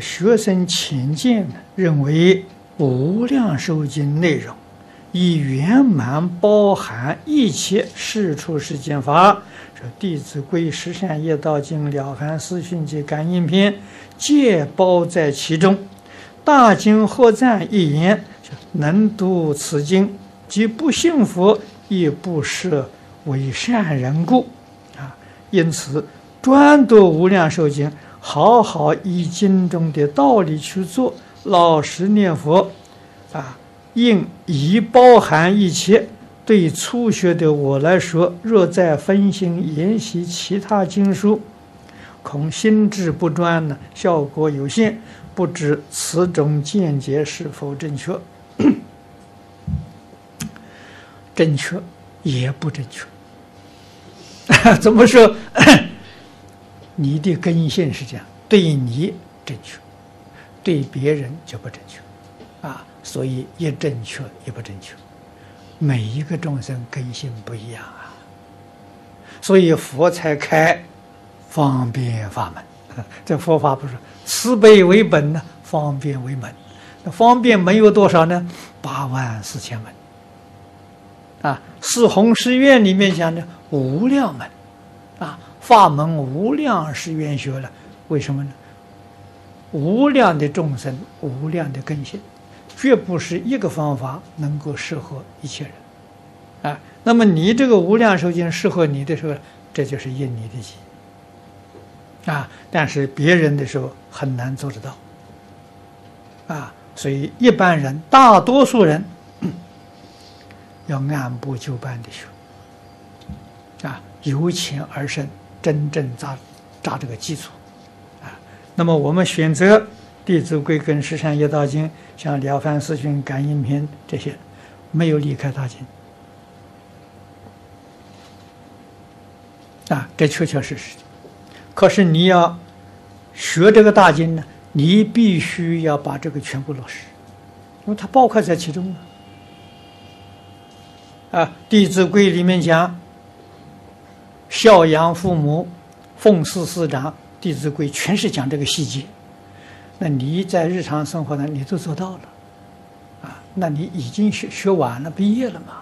学生浅见认为《无量寿经》内容已圆满包含一切世出世间法，说《弟子规》《十善业道经》《了凡四训》及《感应篇》皆包在其中。大经合赞一言：能读此经，即不幸福亦不设为善人故。啊，因此专读《无量寿经》。好好依经中的道理去做，老实念佛，啊，应已包含一切。对初学的我来说，若再分心研习其他经书，恐心智不专呢，效果有限。不知此种见解是否正确？正确也不正确。怎么说？你的根性是这样，对你正确，对别人就不正确，啊，所以一正确也不正确。每一个众生根性不一样啊，所以佛才开方便法门。这佛法不是慈悲为本呢，方便为门。那方便门有多少呢？八万四千门。啊，四弘誓愿里面讲的无量门，啊。法门无量是愿学了，为什么呢？无量的众生，无量的根性，绝不是一个方法能够适合一切人，啊，那么你这个无量寿经适合你的时候，这就是应你的心，啊，但是别人的时候很难做得到，啊，所以一般人，大多数人 要按部就班的学，啊，由浅而深。真正扎扎这个基础啊，那么我们选择《弟子规》跟《十善业道经》，像《了凡四训》《感应篇》这些，没有离开大经啊，这确确实实。可是你要学这个大经呢，你必须要把这个全部落实，因为它包括在其中啊。啊，《弟子规》里面讲。孝养父母，奉事师长，《弟子规》全是讲这个细节。那你在日常生活呢，你都做到了，啊，那你已经学学完了，毕业了嘛。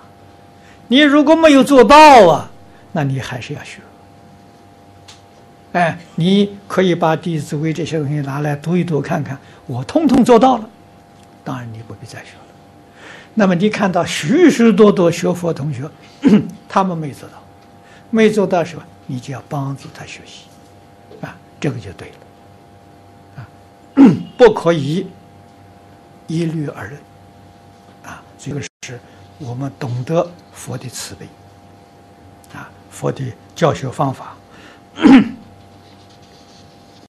你如果没有做到啊，那你还是要学。哎，你可以把《弟子规》这些东西拿来读一读看看，我通通做到了，当然你不必再学了。那么你看到许许多多学佛同学，他们没做到。没做到时候，你就要帮助他学习，啊，这个就对了，啊，不可以一律而论，啊，这个是我们懂得佛的慈悲，啊，佛的教学方法。